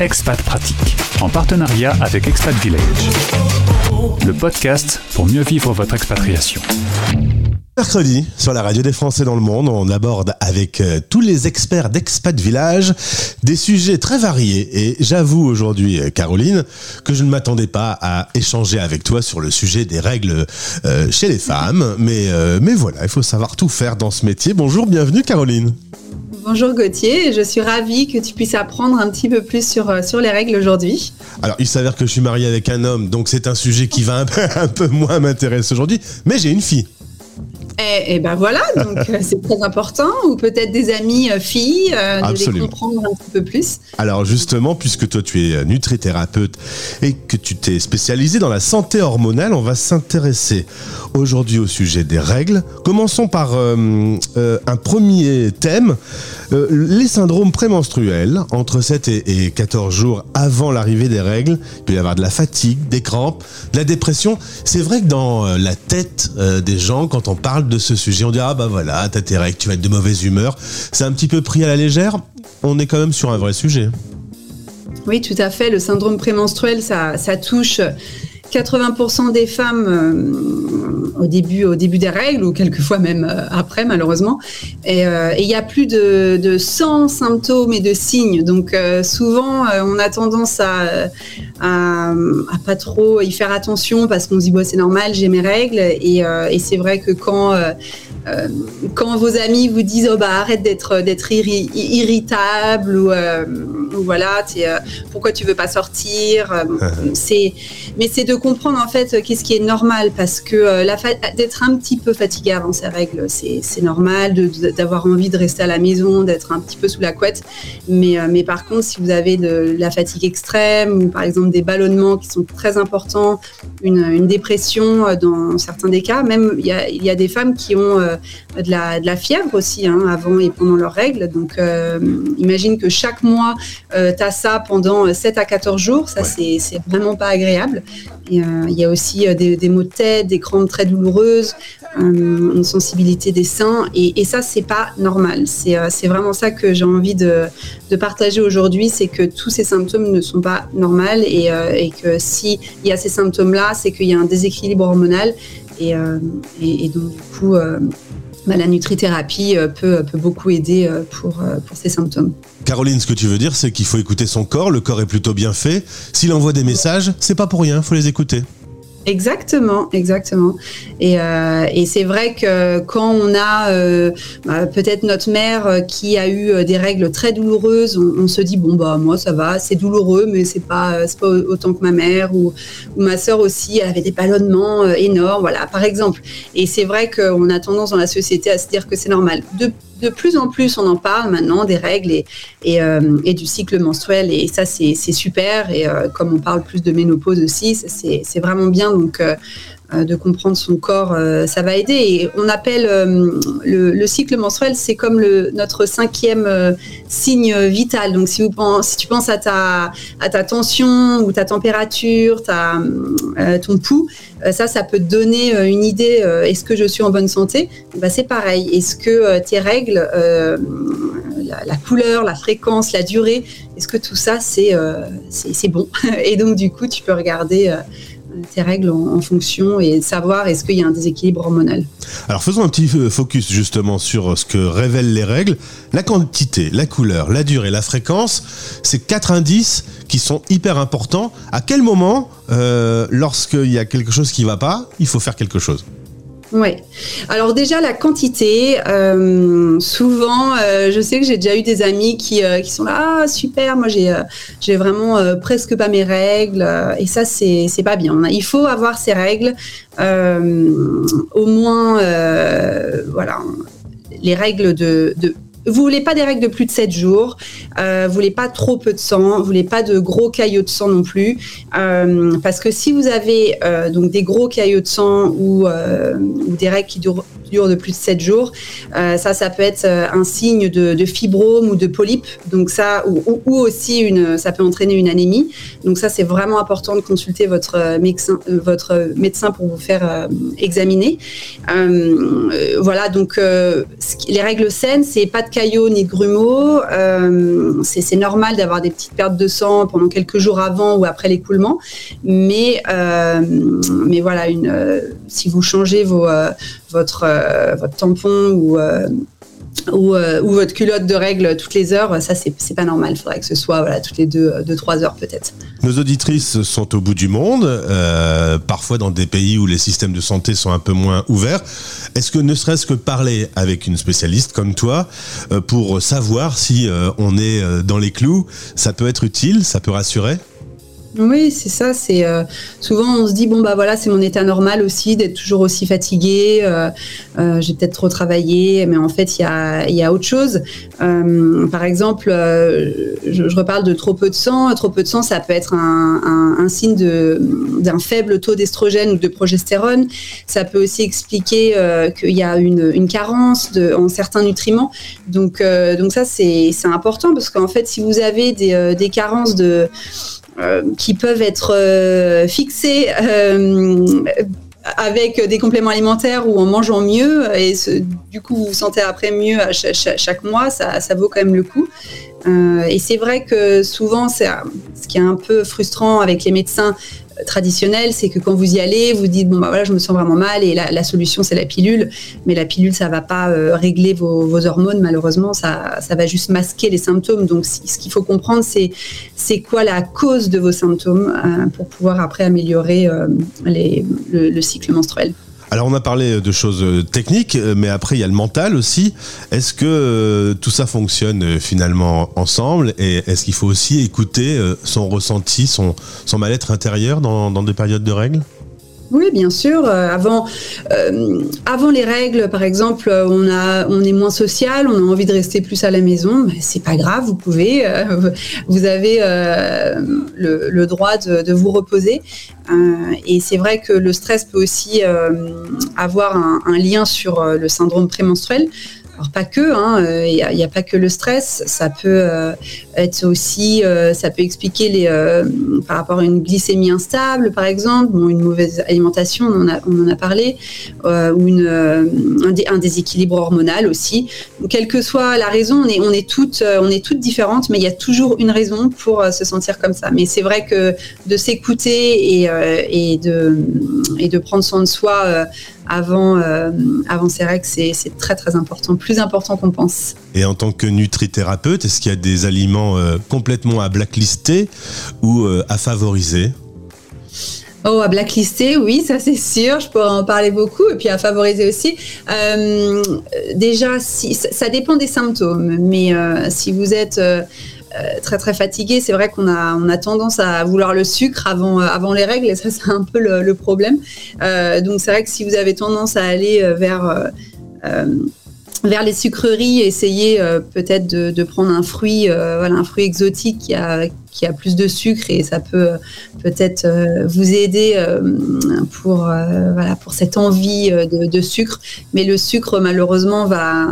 Expat Pratique, en partenariat avec Expat Village. Le podcast pour mieux vivre votre expatriation. Mercredi, sur la radio des Français dans le monde, on aborde avec euh, tous les experts d'Expat Village des sujets très variés. Et j'avoue aujourd'hui, euh, Caroline, que je ne m'attendais pas à échanger avec toi sur le sujet des règles euh, chez les femmes. Mais, mais voilà, il faut savoir tout faire dans ce métier. Bonjour, bienvenue Caroline. Bonjour Gauthier, je suis ravie que tu puisses apprendre un petit peu plus sur, euh, sur les règles aujourd'hui. Alors, il s'avère que je suis marié avec un homme, donc c'est un sujet qui va un peu moins m'intéresser aujourd'hui. Mais j'ai une fille. Et, et ben voilà, donc euh, c'est très important, ou peut-être des amies euh, filles, euh, de les comprendre un petit peu plus. Alors justement, puisque toi tu es nutrithérapeute et que tu t'es spécialisé dans la santé hormonale, on va s'intéresser aujourd'hui au sujet des règles. Commençons par euh, euh, un premier thème, euh, les syndromes prémenstruels. Entre 7 et, et 14 jours avant l'arrivée des règles, il peut y avoir de la fatigue, des crampes, de la dépression. C'est vrai que dans la tête des gens, quand on parle de ce sujet, on dit ah bah voilà, t'as tes règles, tu vas être de mauvaise humeur. C'est un petit peu pris à la légère. On est quand même sur un vrai sujet. Oui, tout à fait, le syndrome prémenstruel, ça, ça touche 80% des femmes euh, au, début, au début des règles, ou quelquefois même euh, après, malheureusement. Et euh, et il y a plus de, de 100 symptômes et de signes. Donc souvent, on a tendance à, à, pas trop y faire attention parce qu'on se dit, c'est normal, j'ai mes règles. Et c'est vrai que quand... euh, quand vos amis vous disent oh bah arrête d'être d'être irri- irritable ou, euh, ou voilà euh, pourquoi tu veux pas sortir c'est mais c'est de comprendre en fait qu'est-ce qui est normal parce que d'être un petit peu fatigué avant ces règles c'est normal d'avoir envie de rester à la maison d'être un petit peu sous la couette. Mais mais par contre si vous avez de la fatigue extrême ou par exemple des ballonnements qui sont très importants une, une dépression dans certains des cas même il y a, y a des femmes qui ont de la, de la fièvre aussi hein, avant et pendant leurs règles. Donc, euh, imagine que chaque mois, euh, tu as ça pendant 7 à 14 jours. Ça, Ouais. c'est vraiment pas agréable. Euh, il y a aussi euh, des, maux de tête, des crampes très douloureuses, euh, une sensibilité des seins. Et, et ça, c'est pas normal. C'est vraiment ça que j'ai envie de, partager aujourd'hui. C'est que tous ces symptômes ne sont pas normaux et, que s'il y a ces symptômes-là, c'est qu'il y a un déséquilibre hormonal. Et, donc, du coup, la nutrithérapie euh, peut, peut beaucoup aider euh, pour, euh, pour ces symptômes. Caroline, ce que tu veux dire, c'est qu'il faut écouter son corps. Le corps est plutôt bien fait. S'il envoie des messages, c'est pas pour rien, faut les écouter. Exactement, exactement. Et, euh, et c'est vrai que quand on a euh, bah, peut-être notre mère euh, qui a eu des règles très douloureuses, on, se dit bon bah moi ça va, c'est douloureux, mais c'est pas pas autant que ma mère ou, ma sœur aussi, elle avait des ballonnements énormes, voilà par exemple. Et c'est vrai qu'on a tendance dans la société à se dire que c'est normal. De plus en plus, on en parle maintenant des règles et, euh, du cycle menstruel, et ça c'est super. Et euh, comme on parle plus de ménopause aussi, c'est vraiment bien. Donc euh, de comprendre son corps, euh, ça va aider. Et on appelle euh, le, le cycle menstruel, c'est comme le, notre cinquième euh, signe vital. Donc si, tu penses à ta, tension ou ta température, euh, ton pouls, euh, ça, ça peut te donner euh, une idée. euh, Est-ce que je suis en bonne santé? Bah, C'est pareil. Est-ce que euh, tes règles, euh, la, couleur, la fréquence, la durée, est-ce que tout ça, c'est euh, bon? Et donc, du coup, tu peux regarder euh, tes règles en, fonction et savoir est-ce qu'il y a un déséquilibre hormonal. Alors faisons un petit euh, focus justement sur ce que révèlent les règles. La quantité, la couleur, la durée, la fréquence, c'est quatre indices qui sont hyper importants. À quel moment, euh, lorsqu'il y a quelque chose qui va pas, il faut faire quelque chose? Oui. Alors déjà la quantité, euh, souvent, euh, je sais que j'ai déjà eu des amis qui, euh, sont là, ah super, moi j'ai vraiment presque pas mes règles, et ça c'est pas bien. Il faut avoir ses règles, au moins, voilà, les règles de vous voulez pas des règles de plus de 7 jours, euh, vous voulez pas trop peu de sang, vous voulez pas de gros caillots de sang non plus, euh, parce que si vous avez euh, donc des gros caillots de sang ou, euh, ou des règles qui durent dure de plus de 7 jours. ça, ça peut être un signe de, fibrome ou de polype. Donc ça, ou, aussi une, ça peut entraîner une anémie. Donc ça, c'est vraiment important de consulter votre médecin, votre médecin pour vous faire examiner. voilà, donc les règles saines, c'est pas de caillots ni de grumeaux. c'est normal d'avoir des petites pertes de sang pendant quelques jours avant ou après l'écoulement, mais mais voilà, euh, si vous changez vos, euh, votre, euh, votre tampon ou ou, votre culotte de règle toutes les heures, ça c'est pas normal. Il faudrait que ce soit voilà, toutes les deux, deux trois heures peut-être. Nos auditrices sont au bout du monde, parfois dans des pays où les systèmes de santé sont un peu moins ouverts. Est-ce que ne serait-ce que parler avec une spécialiste comme toi pour savoir si on est dans les clous, ça peut être utile, ça peut rassurer? Oui, c'est ça. C'est euh, souvent on se dit bon bah voilà c'est mon état normal aussi d'être toujours aussi fatigué. Euh, euh, j'ai peut-être trop travaillé, mais en fait il y a, y a autre chose. par exemple, je, reparle de trop peu de sang. Trop peu de sang, ça peut être un, signe d'un faible taux d'estrogène ou de progestérone. Ça peut aussi expliquer qu'il y a une, carence en certains nutriments. Donc donc ça c'est important parce qu'en fait si vous avez des, des carences de euh, qui peuvent être euh, fixés euh, avec des compléments alimentaires ou en mangeant mieux et du coup vous vous sentez après mieux à chaque, mois, ça, ça, vaut quand même le coup. et c'est vrai que souvent, c'est ce qui est un peu frustrant avec les médecins, traditionnel, c'est que quand vous y allez, vous dites bon bah voilà, je me sens vraiment mal et la, solution c'est la pilule, mais la pilule ça va pas euh, régler vos, hormones malheureusement, ça, va juste masquer les symptômes. Donc ce qu'il faut comprendre c'est c'est quoi la cause de vos symptômes euh, pour pouvoir après améliorer euh, le cycle menstruel? Alors on a parlé de choses euh, techniques, euh, mais après il y a le mental aussi. Est-ce que euh, tout ça fonctionne finalement ensemble? Et est-ce qu'il faut aussi écouter son ressenti, son, mal-être intérieur dans des périodes de règles? Oui, bien sûr. Euh, avant, euh, avant les règles, par exemple, on, a, on est moins social, on a envie de rester plus à la maison. C'est pas grave, vous pouvez. Euh, vous avez le, droit de, vous reposer. et c'est vrai que le stress peut aussi avoir un, lien sur le syndrome prémenstruel. Alors pas que, hein, il n'y a, a, pas que le stress, ça peut être aussi, euh, ça peut expliquer les, euh, par rapport à une glycémie instable, par exemple, une mauvaise alimentation, on en a, parlé, ou une, un, un, déséquilibre hormonal aussi. Quelle que soit la raison, on est, toutes, on est toutes différentes, mais il y a toujours une raison pour se sentir comme ça. Mais c'est vrai que de s'écouter et, et, de, et de prendre soin de soi avant, euh, avant ces règles, c'est très très important, plus important qu'on pense. Et en tant que nutrithérapeute, est-ce qu'il y a des aliments euh, complètement à blacklister ou euh, à favoriser? Oh, à blacklister, oui, ça c'est sûr, je pourrais en parler beaucoup, et puis à favoriser aussi. déjà, si, ça dépend des symptômes, mais si vous êtes euh, très très fatigué, c'est vrai qu'on a, on a tendance à vouloir le sucre avant, euh, avant les règles et ça c'est un peu le, problème. Euh, donc c'est vrai que si vous avez tendance à aller vers vers les sucreries, essayez peut-être de, prendre un fruit, voilà, un fruit exotique qui a, qui a plus de sucre et ça peut peut-être vous aider pour, voilà, pour cette envie de, sucre. Mais le sucre, malheureusement, va,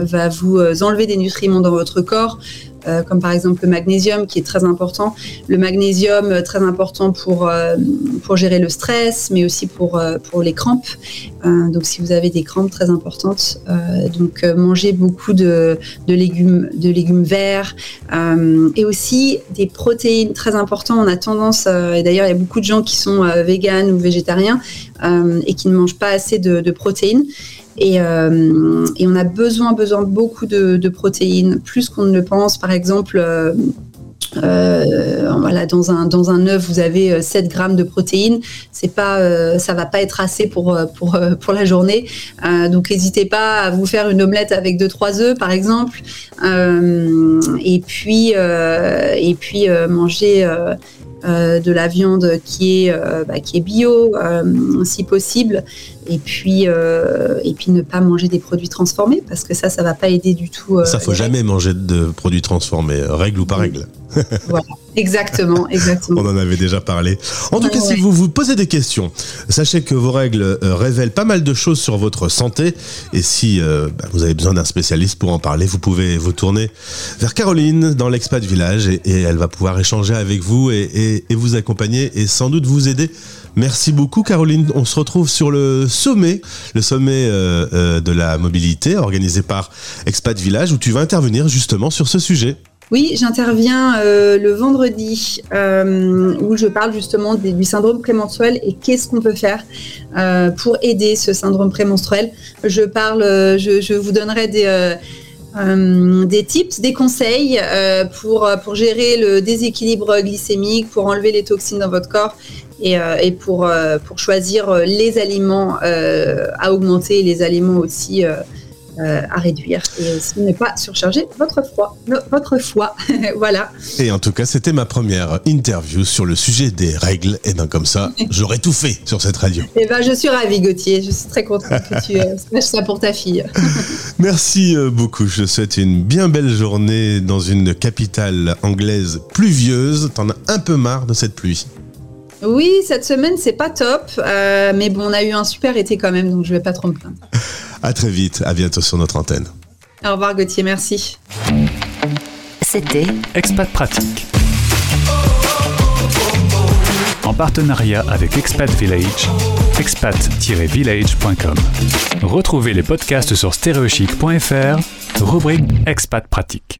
va vous enlever des nutriments dans votre corps. Euh, comme par exemple le magnésium qui est très important. Le magnésium euh, très important pour, euh, pour gérer le stress, mais aussi pour, pour les crampes. donc si vous avez des crampes très importantes, donc mangez beaucoup de, de, légumes, de légumes verts et aussi protéines très importantes. On a tendance, et d'ailleurs il y a beaucoup de gens qui sont véganes ou végétariens et qui ne mangent pas assez de, protéines. Euh, et, on a besoin, besoin de beaucoup de, protéines, plus qu'on ne le pense. Par exemple, euh, euh, voilà, dans un dans un œuf, vous avez 7 grammes de protéines. C'est pas, ça va pas être assez pour pour pour la journée. donc n'hésitez pas à vous faire une omelette avec deux trois œufs, par exemple. et puis et puis manger euh, de la viande qui est, euh, bah, qui est bio, euh, si possible. Et puis et puis ne pas manger des produits transformés parce que ça, ça va pas aider du tout. ça faut jamais manger de produits transformés, règle ou pas règle. voilà, exactement, exactement. On en avait déjà parlé. En tout cas, si vous vous posez des questions, sachez que vos règles révèlent pas mal de choses sur votre santé. Et si bah, vous avez besoin d'un spécialiste pour en parler, vous pouvez vous tourner vers Caroline dans l'expat village et, elle va pouvoir échanger avec vous et, vous accompagner et sans doute vous aider. Merci beaucoup Caroline. On se retrouve sur le sommet, le sommet euh, euh, de la mobilité organisé par Expat Village où tu vas intervenir justement sur ce sujet. Oui, j'interviens euh, le vendredi où je parle justement du syndrome prémenstruel et qu'est-ce qu'on peut faire pour aider ce syndrome prémenstruel. Je parle, je vous donnerai des des tips, des conseils pour, pour gérer le déséquilibre glycémique, pour enlever les toxines dans votre corps et, euh, et pour, pour choisir les aliments à augmenter, les aliments aussi euh, à réduire et aussi ne pas surcharger votre foie. Votre foie. voilà. Et en tout cas, c'était ma première interview sur le sujet des règles. Et bien comme ça, j'aurais tout fait sur cette radio. Et eh ben je suis ravie Gauthier. Je suis très contente que tu euh, ça pour ta fille. Merci euh, beaucoup. Je souhaite une bien belle journée dans une capitale anglaise pluvieuse. T'en as un peu marre de cette pluie. Oui, cette semaine, c'est pas top. Euh, mais bon, on a eu un super été quand même, donc je vais pas trop me plaindre. À très vite, à bientôt sur notre antenne. Au revoir Gauthier, merci. C'était Expat Pratique. En partenariat avec Expat Village, expat-village.com. Retrouvez les podcasts sur stereochic.fr, rubrique Expat Pratique.